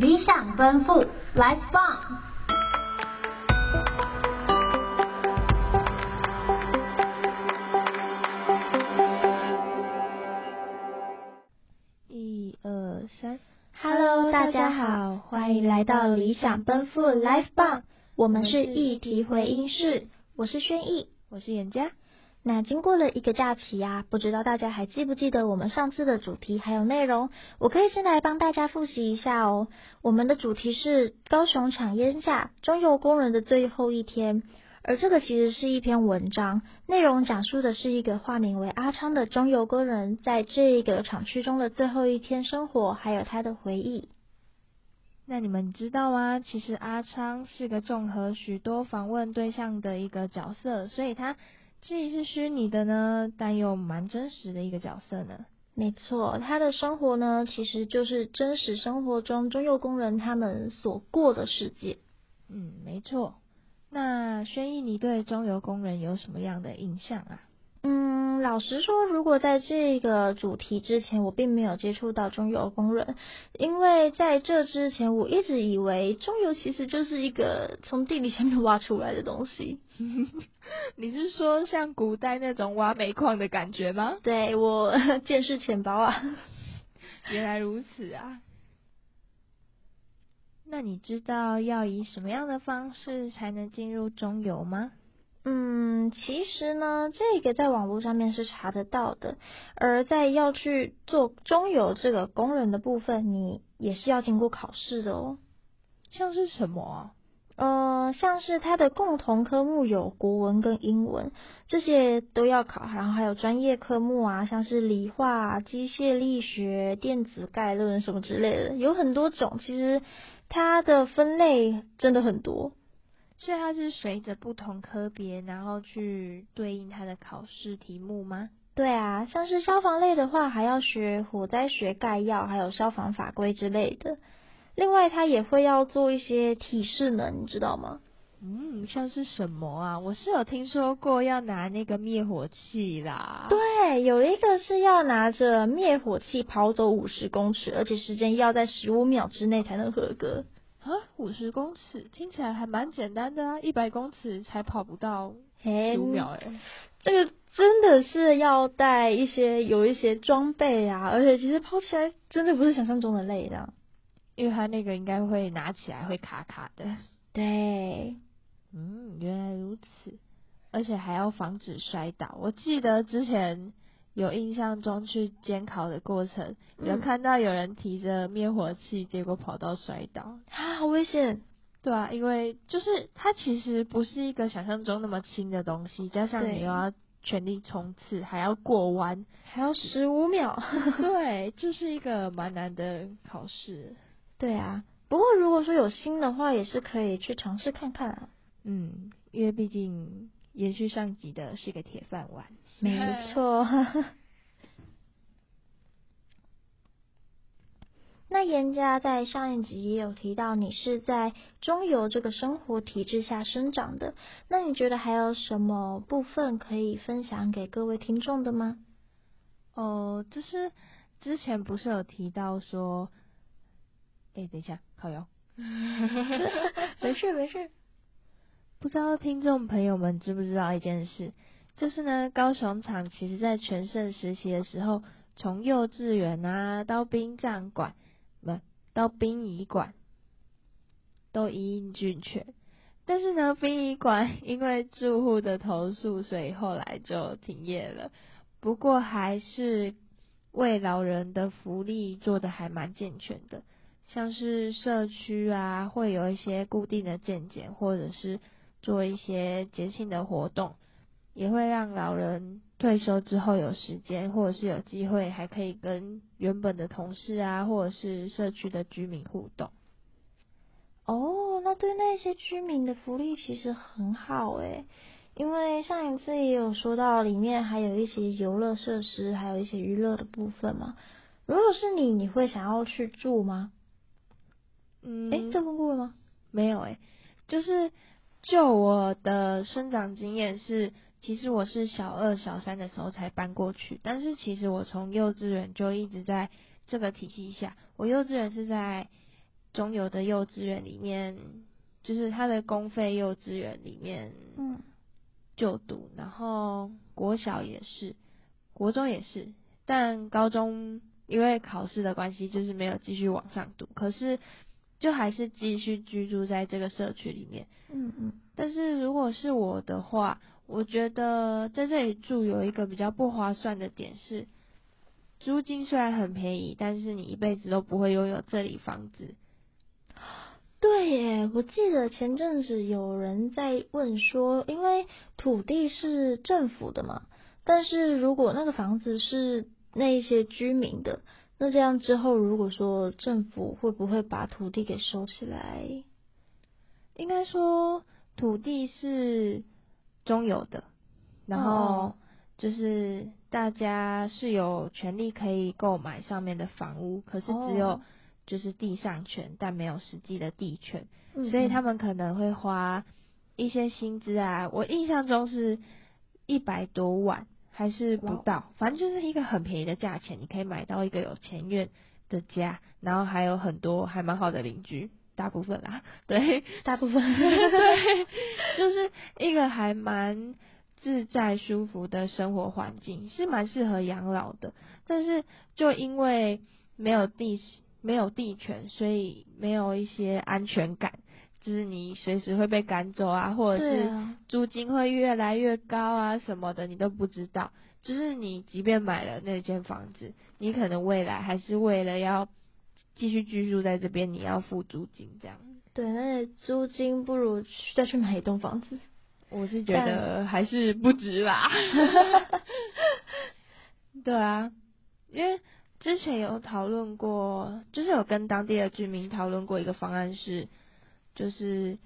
理想奔赴，Life 棒！一二三，Hello，大家好，欢迎来到理想奔赴，Life Bomb！我们是议题回音室，我是轩逸，我是颜嘉。那经过了一个假期啊，不知道大家还记不记得我们上次的主题还有内容？我可以先来帮大家复习一下哦。我们的主题是高雄厂烟下中油工人的最后一天，而这个其实是一篇文章，内容讲述的是一个化名为阿昌的中油工人在这个厂区中的最后一天生活，还有他的回忆。那你们知道吗？其实阿昌是个综合许多访问对象的一个角色，所以他。既是虚拟的呢，但又蛮真实的一个角色呢。没错，他的生活呢，其实就是真实生活中中油工人他们所过的世界。嗯，没错。那轩逸，你对中油工人有什么样的印象啊？嗯，老实说，如果在这个主题之前，我并没有接触到中油工人，因为在这之前，我一直以为中油其实就是一个从地底下面挖出来的东西。你是说像古代那种挖煤矿的感觉吗？对，我 见识浅薄啊。原来如此啊。那你知道要以什么样的方式才能进入中油吗？嗯，其实呢，这个在网络上面是查得到的。而在要去做中油这个工人的部分，你也是要经过考试的哦。像是什么啊？呃，像是它的共同科目有国文跟英文，这些都要考。然后还有专业科目啊，像是理化、机械力学、电子概论什么之类的，有很多种。其实它的分类真的很多。所以它是随着不同科别，然后去对应它的考试题目吗？对啊，像是消防类的话，还要学火灾学概要，还有消防法规之类的。另外，它也会要做一些体适能，你知道吗？嗯，像是什么啊？我是有听说过要拿那个灭火器啦。对，有一个是要拿着灭火器跑走五十公尺，而且时间要在十五秒之内才能合格。啊，五十公尺听起来还蛮简单的啊，一百公尺才跑不到十五秒哎，这个真的是要带一些有一些装备啊，而且其实跑起来真的不是想象中的累的，因为它那个应该会拿起来会卡卡的。对，嗯，原来如此，而且还要防止摔倒。我记得之前。有印象中去监考的过程，有看到有人提着灭火器，结果跑到摔倒，啊，好危险！对啊，因为就是它其实不是一个想象中那么轻的东西，加上你又要全力冲刺，还要过弯，还要十五秒，对，就是一个蛮难的考试。对啊，不过如果说有心的话，也是可以去尝试看看啊。嗯，因为毕竟延续上集的是个铁饭碗。没错，那严家在上一集也有提到，你是在中游这个生活体制下生长的，那你觉得还有什么部分可以分享给各位听众的吗？哦，就是之前不是有提到说，哎，等一下，靠腰，没 事没事，不知道听众朋友们知不知道一件事？就是呢，高雄场其实在全盛时期的时候，从幼稚园啊到殡葬馆，不到殡仪馆，都一应俱全。但是呢，殡仪馆因为住户的投诉，所以后来就停业了。不过还是为老人的福利做得还蛮健全的，像是社区啊，会有一些固定的健检，或者是做一些节庆的活动。也会让老人退休之后有时间，或者是有机会，还可以跟原本的同事啊，或者是社区的居民互动。哦，那对那些居民的福利其实很好诶，因为上一次也有说到，里面还有一些游乐设施，还有一些娱乐的部分嘛。如果是你，你会想要去住吗？嗯，诶，这问过了吗？没有诶，就是就我的生长经验是。其实我是小二、小三的时候才搬过去，但是其实我从幼稚园就一直在这个体系下。我幼稚园是在中游的幼稚园里面，就是他的公费幼稚园里面，嗯，就读，然后国小也是，国中也是，但高中因为考试的关系，就是没有继续往上读，可是就还是继续居住在这个社区里面，嗯嗯。但是如果是我的话，我觉得在这里住有一个比较不划算的点是。租金虽然很便宜，但是你一辈子都不会拥有这里房子。对耶，我记得前阵子有人在问说，因为土地是政府的嘛，但是如果那个房子是那一些居民的，那这样之后，如果说政府会不会把土地给收起来？应该说土地是中有的，然后就是。大家是有权利可以购买上面的房屋，可是只有就是地上权，oh. 但没有实际的地权，嗯，所以他们可能会花一些薪资啊。我印象中是一百多万，还是不到反正就是一个很便宜的价钱，你可以买到一个有前院的家，然后还有很多还蛮好的邻居，大部分啦，对，大部分，对，就是一个还蛮。自在舒服的生活环境是蛮适合养老的，但是就因为没有地没有地权，所以没有一些安全感，就是你随时会被赶走啊，或者是租金会越来越高啊什么的，你都不知道。就是你即便买了那间房子，你可能未来还是为了要继续居住在这边，你要付租金这样。对，那租金不如再去买一栋房子。我是觉得还是不值吧。对啊，因为之前有讨论过，就是有跟当地的居民讨论过一个方案是，就是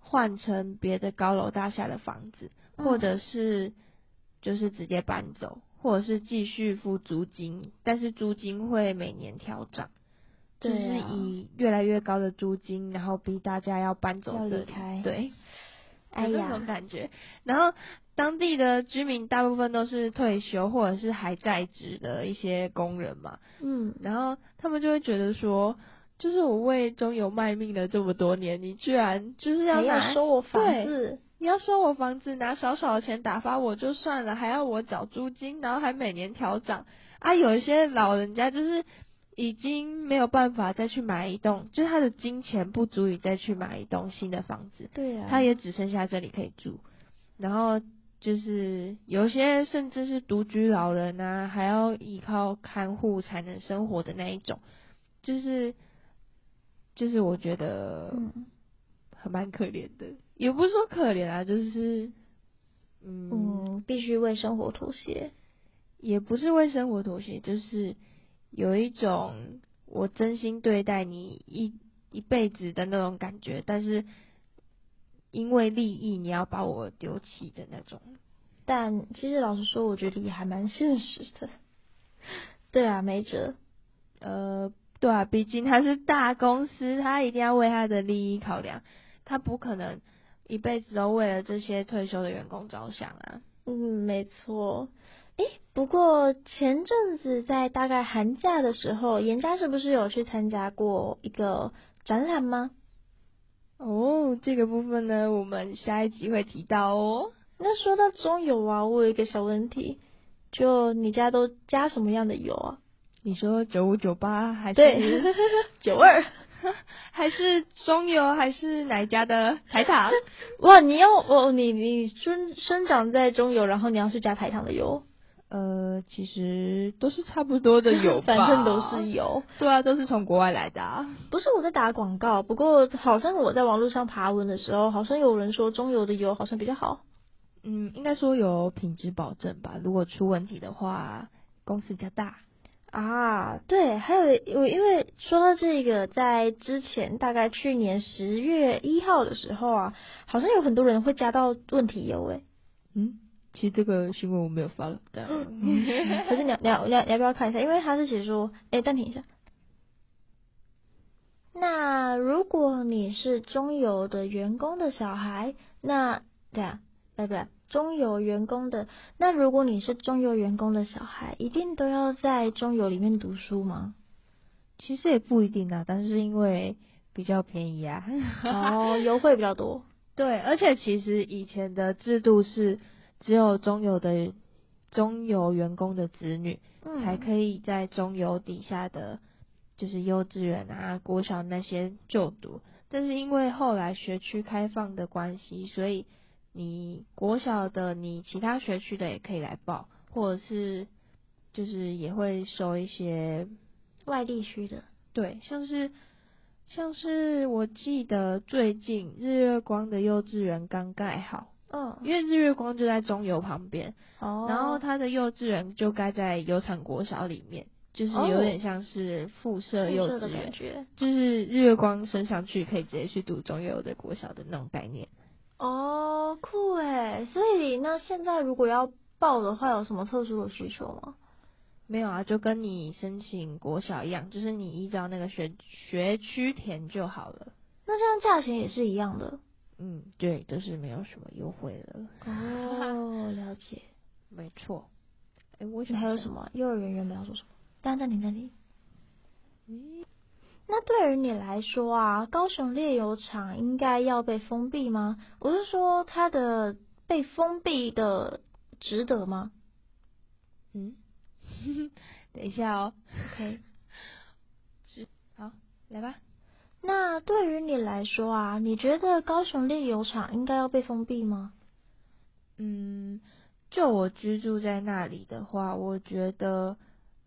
换成别的高楼大厦的房子，或者是就是直接搬走，或者是继续付租金，但是租金会每年调涨，就是以越来越高的租金，然后逼大家要搬走这里，对。哎呀，这种感觉。然后当地的居民大部分都是退休或者是还在职的一些工人嘛。嗯。然后他们就会觉得说，就是我为中油卖命了这么多年，你居然就是要拿收我房子，你要收我房子，拿少少的钱打发我就算了，还要我缴租金，然后还每年调涨。啊，有一些老人家就是。已经没有办法再去买一栋，就是他的金钱不足以再去买一栋新的房子。对啊，他也只剩下这里可以住。然后就是有些甚至是独居老人啊，还要依靠看护才能生活的那一种，就是就是我觉得很蛮可怜的，也不是说可怜啊，就是嗯，嗯，必须为生活妥协，也不是为生活妥协，就是。有一种我真心对待你一一辈子的那种感觉，但是因为利益你要把我丢弃的那种。但其实老实说，我觉得也还蛮现实的。对啊，没辙。呃，对啊，毕竟他是大公司，他一定要为他的利益考量，他不可能一辈子都为了这些退休的员工着想啊。嗯，没错。诶，不过前阵子在大概寒假的时候，颜家是不是有去参加过一个展览吗？哦，这个部分呢，我们下一集会提到哦。那说到中油啊，我有一个小问题，就你家都加什么样的油啊？你说九五九八还是对 九二？还是中油还是哪一家的台糖？哇，你要哦，你你生生长在中油，然后你要去加台糖的油？呃，其实都是差不多的油吧，反正都是油。对啊，都是从国外来的啊。不是我在打广告，不过好像我在网络上爬文的时候，好像有人说中油的油好像比较好。嗯，应该说有品质保证吧。如果出问题的话，公司比较大。啊，对，还有我因为说到这个，在之前大概去年十月一号的时候啊，好像有很多人会加到问题油诶。嗯。其实这个新闻我没有发了，对。可是你要你要你要你要不要看一下？因为他是写说，哎，暂停一下。那如果你是中油的员工的小孩，那对啊，对不对？中游员工的，那如果你是中游员工的小孩，一定都要在中游里面读书吗？其实也不一定啊，但是因为比较便宜啊。哦，优惠比较多。对，而且其实以前的制度是只有中游的中游员工的子女，才可以在中游底下的就是幼稚园啊、国小那些就读。但是因为后来学区开放的关系，所以你国小的你其他学区的也可以来报，或者是就是也会收一些外地区的。对，像是。像是我记得最近日月光的幼稚园刚盖好，嗯，因为日月光就在中游旁边，哦，然后它的幼稚园就盖在油厂国小里面，就是有点像是附设幼稚园，就是日月光升上去可以直接去读中游的国小的那种概念。哦，酷诶，所以那现在如果要报的话，有什么特殊的需求吗？没有啊，就跟你申请国小一样，就是你依照那个学学区填就好了。那这样价钱也是一样的？嗯，对，都、就是没有什么优惠了。哦，了解，没错。哎，我还有什么？幼儿园原本要说什么？等等，等等，你。嗯，那对于你来说啊，高雄炼油厂应该要被封闭吗？我是说，它的被封闭的值得吗？嗯。等一下哦，OK，是好，来吧。那对于你来说啊，你觉得高雄炼油厂应该要被封闭吗？嗯，就我居住在那里的话，我觉得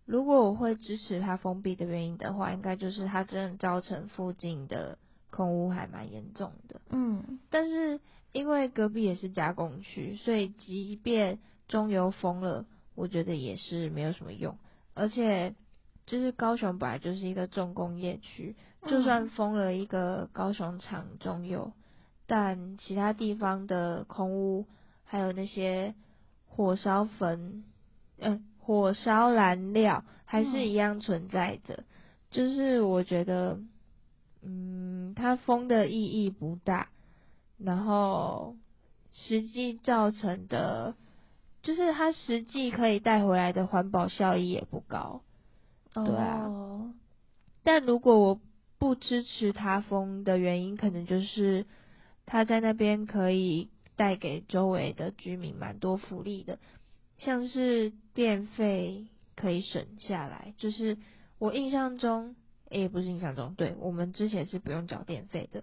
如果我会支持它封闭的原因的话，应该就是它真的造成附近的空污还蛮严重的。嗯，但是因为隔壁也是加工区，所以即便中油封了。我觉得也是没有什么用，而且就是高雄本来就是一个重工业区，就算封了一个高雄厂中油，但其他地方的空污还有那些火烧焚，嗯、呃，火烧燃料还是一样存在着。就是我觉得，嗯，它封的意义不大，然后实际造成的。就是它实际可以带回来的环保效益也不高，对啊。Oh. 但如果我不支持它封的原因，可能就是它在那边可以带给周围的居民蛮多福利的，像是电费可以省下来。就是我印象中，也、欸、不是印象中，对，我们之前是不用缴电费的。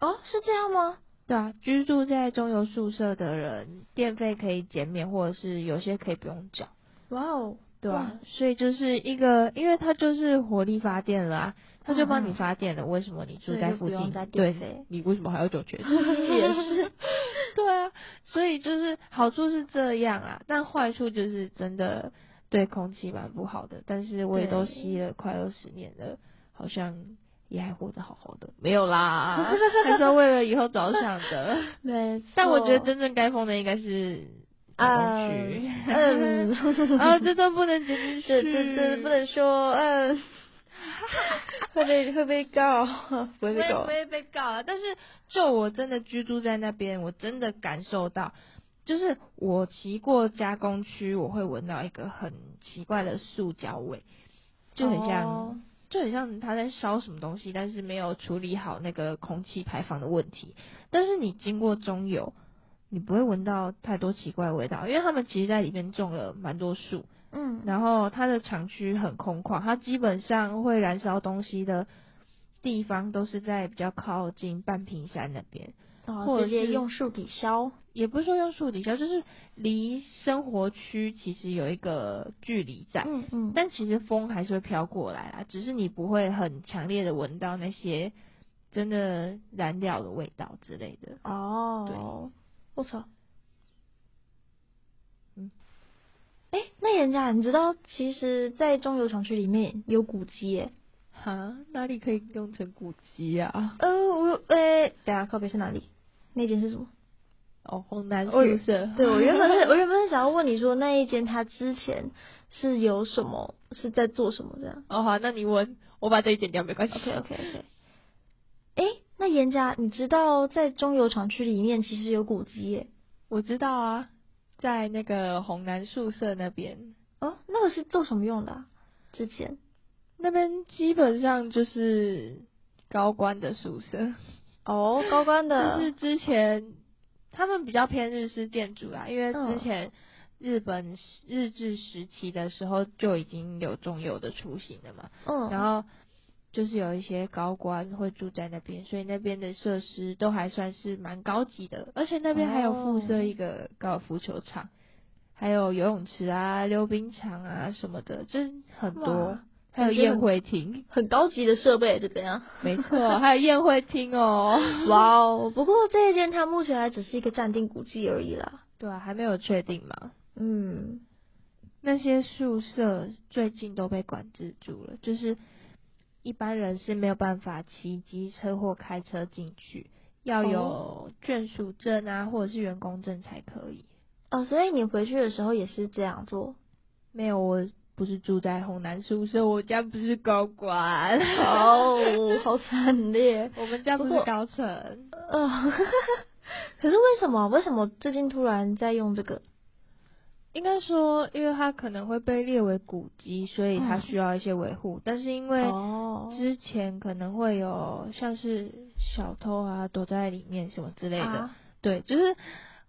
哦，oh, 是这样吗？对啊，居住在中油宿舍的人，电费可以减免，或者是有些可以不用缴。哇哦，对啊，所以就是一个，因为它就是火力发电了啊，它就帮你发电了。嗯、为什么你住在附近？对，你为什么还要缴钱？也是，对啊，所以就是好处是这样啊，但坏处就是真的对空气蛮不好的。但是我也都吸了快二十年了，好像。也还活得好好的，没有啦，还是为了以后着想的。没错，但我觉得真正该封的应该是工区。嗯，啊，这都不能剪进去，这这不能说，嗯，会被会被告，不会被告，不会被告啊。但是就我真的居住在那边，我真的感受到，就是我骑过加工区，我会闻到一个很奇怪的塑胶味，就很像。Oh. 就很像他在烧什么东西，但是没有处理好那个空气排放的问题。但是你经过中油，你不会闻到太多奇怪的味道，因为他们其实在里面种了蛮多树，嗯，然后它的厂区很空旷，它基本上会燃烧东西的地方都是在比较靠近半屏山那边。哦，或者直接用树抵消，也不是说用树抵消，就是离生活区其实有一个距离在，嗯嗯，但其实风还是会飘过来啦，只是你不会很强烈的闻到那些真的燃料的味道之类的。哦，对，我操，嗯，哎、欸，那人家你知道，其实，在中游厂区里面有古迹耶。哈，哪里可以用成古迹啊？呃，我，哎、欸，等下靠北是哪里？那间是什么？哦，红南宿舍。对，我原本是，我原本是想要问你说，那一间它之前是有什么，是在做什么这样？哦，好，那你问，我把这一剪掉没关系。OK，OK，OK。哎，那严家，你知道在中油厂区里面其实有古迹耶？我知道啊，在那个红南宿舍那边。哦，那个是做什么用的啊？之前那边基本上就是。高官的宿舍。哦，高官的，就是之前他们比较偏日式建筑啦，因为之前日本日治时期的时候就已经有中油的雏形了嘛。嗯，然后就是有一些高官会住在那边，所以那边的设施都还算是蛮高级的，而且那边还有附设一个高尔夫球场。还有游泳池啊、溜冰场啊什么的，就是很多。还有宴会厅，很高级的设备，就这样。没错，还有宴会厅哦。哇哦！不过这一间它目前还只是一个暂定古迹而已啦。对啊，还没有确定嘛。嗯。那些宿舍最近都被管制住了，就是一般人是没有办法骑机车或开车进去，要有眷属证啊，或者是员工证才可以。哦，所以你回去的时候也是这样做？没有，我不是住在红南宿舍，我家不是高管。哦，好惨烈！我们家不是高层。呃，可是为什么？为什么最近突然在用这个？应该说，因为它可能会被列为古迹，所以它需要一些维护。嗯、但是因为之前可能会有像是小偷啊躲在里面什么之类的，啊、对，就是。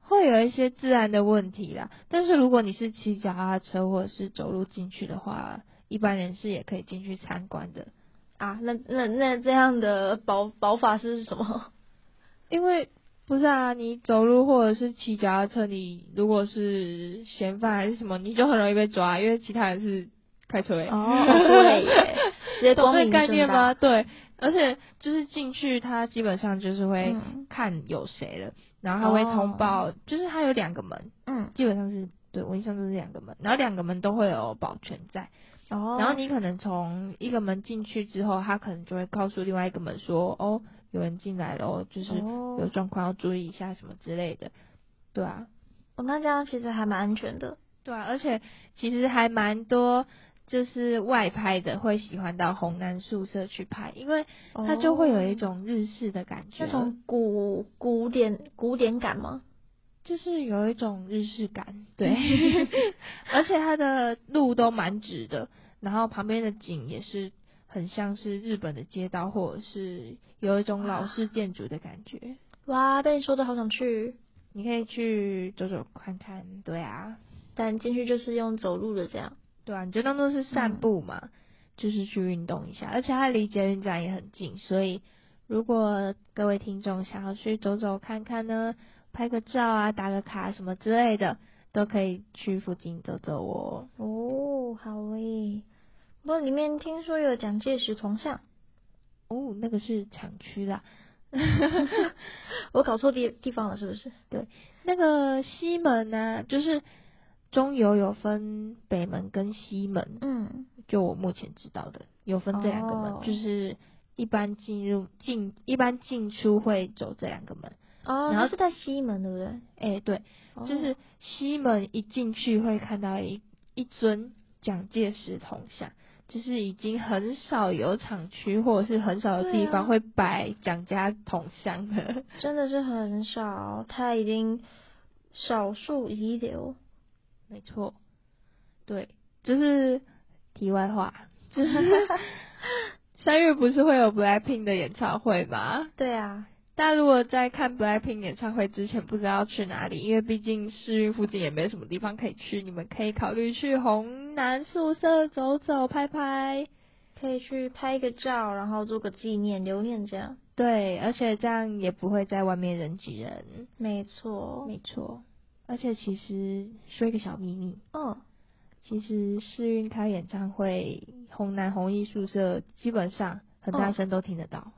会有一些治安的问题啦，但是如果你是骑脚踏车或者是走路进去的话，一般人是也可以进去参观的啊。那那那这样的保保法是什么？因为不是啊，你走路或者是骑脚踏车，你如果是嫌犯还是什么，你就很容易被抓，因为其他人是开车诶。哦，对耶。懂这概念吗？对，而且就是进去，他基本上就是会看有谁了。嗯然后他会通报，oh. 就是他有两个门，嗯，基本上是对，我印象中是两个门，然后两个门都会有保全在，哦，oh. 然后你可能从一个门进去之后，他可能就会告诉另外一个门说，哦，有人进来了，就是有状况要注意一下什么之类的，对啊，哦，那这样其实还蛮安全的，对啊，而且其实还蛮多。就是外拍的会喜欢到红南宿舍去拍，因为它就会有一种日式的感觉，那种古古典古典感吗？就是有一种日式感，对 而且它的路都蛮直的，然后旁边的景也是很像是日本的街道，或者是有一种老式建筑的感觉。哇，被你说的好想去，你可以去走走看看，对啊，但进去就是用走路的这样。对啊，你就当做是散步嘛，嗯、就是去运动一下，而且它离捷运站也很近，所以如果各位听众想要去走走看看呢，拍个照啊，打个卡什么之类的，都可以去附近走走哦。哦，好诶，不过里面听说有蒋介石铜像，哦，那个是厂区啦，我搞错地地方了是不是？对，那个西门呢、啊，就是。中油有分北门跟西门，嗯，就我目前知道的，有分这两个门，哦、就是一般进入进一般进出会走这两个门，哦，然后是在西门对不对？哎、欸，对，哦、就是西门一进去会看到一一尊蒋介石铜像，就是已经很少有厂区或者是很少的地方会摆蒋家铜像的，真的是很少，它已经少数遗留。没错，对，就是题外话，就是三月不是会有 Blackpink 的演唱会吗？对啊，大家如果在看 Blackpink 演唱会之前不知道去哪里，因为毕竟市运附近也没什么地方可以去，你们可以考虑去红南宿舍走走拍拍，可以去拍个照，然后做个纪念留念这样。对，而且这样也不会在外面人挤人。没错，没错。而且其实说一个小秘密，嗯，其实世运开演唱会，红南红一宿舍基本上很大声都听得到。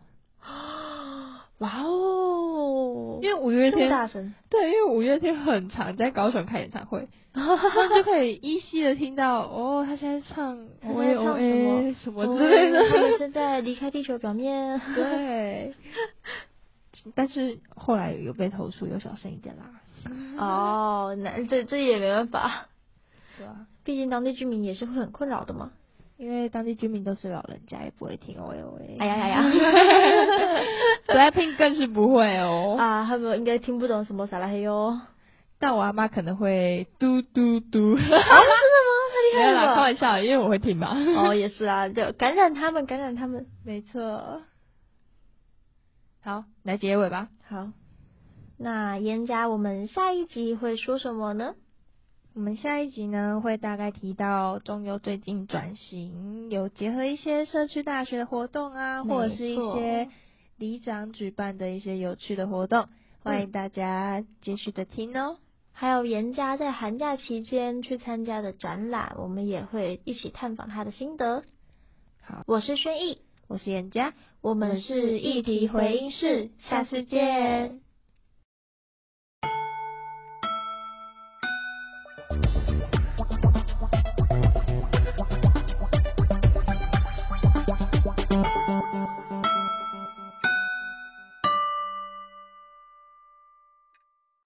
哇哦！因为五月天大声，对，因为五月天很常在高雄开演唱会，那就可以依稀的听到哦，他现在唱，他在唱什么？什么之类的，他们是在离开地球表面。对，但是后来有被投诉，有小声一点啦。哦，那这这也没办法，对啊，毕竟当地居民也是会很困扰的嘛。因为当地居民都是老人家，也不会听 O A O A 哎呀呀呀 Blackpink 更是不会哦。啊，他们应该听不懂什么撒拉嘿哟。但我阿妈可能会嘟嘟嘟。啊，真的吗？太厉害了。没有啦，开玩笑，因为我会听嘛。哦，也是啊，就感染他们，感染他们，没错。好，来结尾吧。好，那严家，我们下一集会说什么呢？我们下一集呢，会大概提到中悠最近转型，有结合一些社区大学的活动啊，或者是一些里长举办的一些有趣的活动，欢迎大家继续的听哦。还有严家在寒假期间去参加的展览，我们也会一起探访他的心得。好，我是轩逸，我是严家，我们是议题回音室，下次见。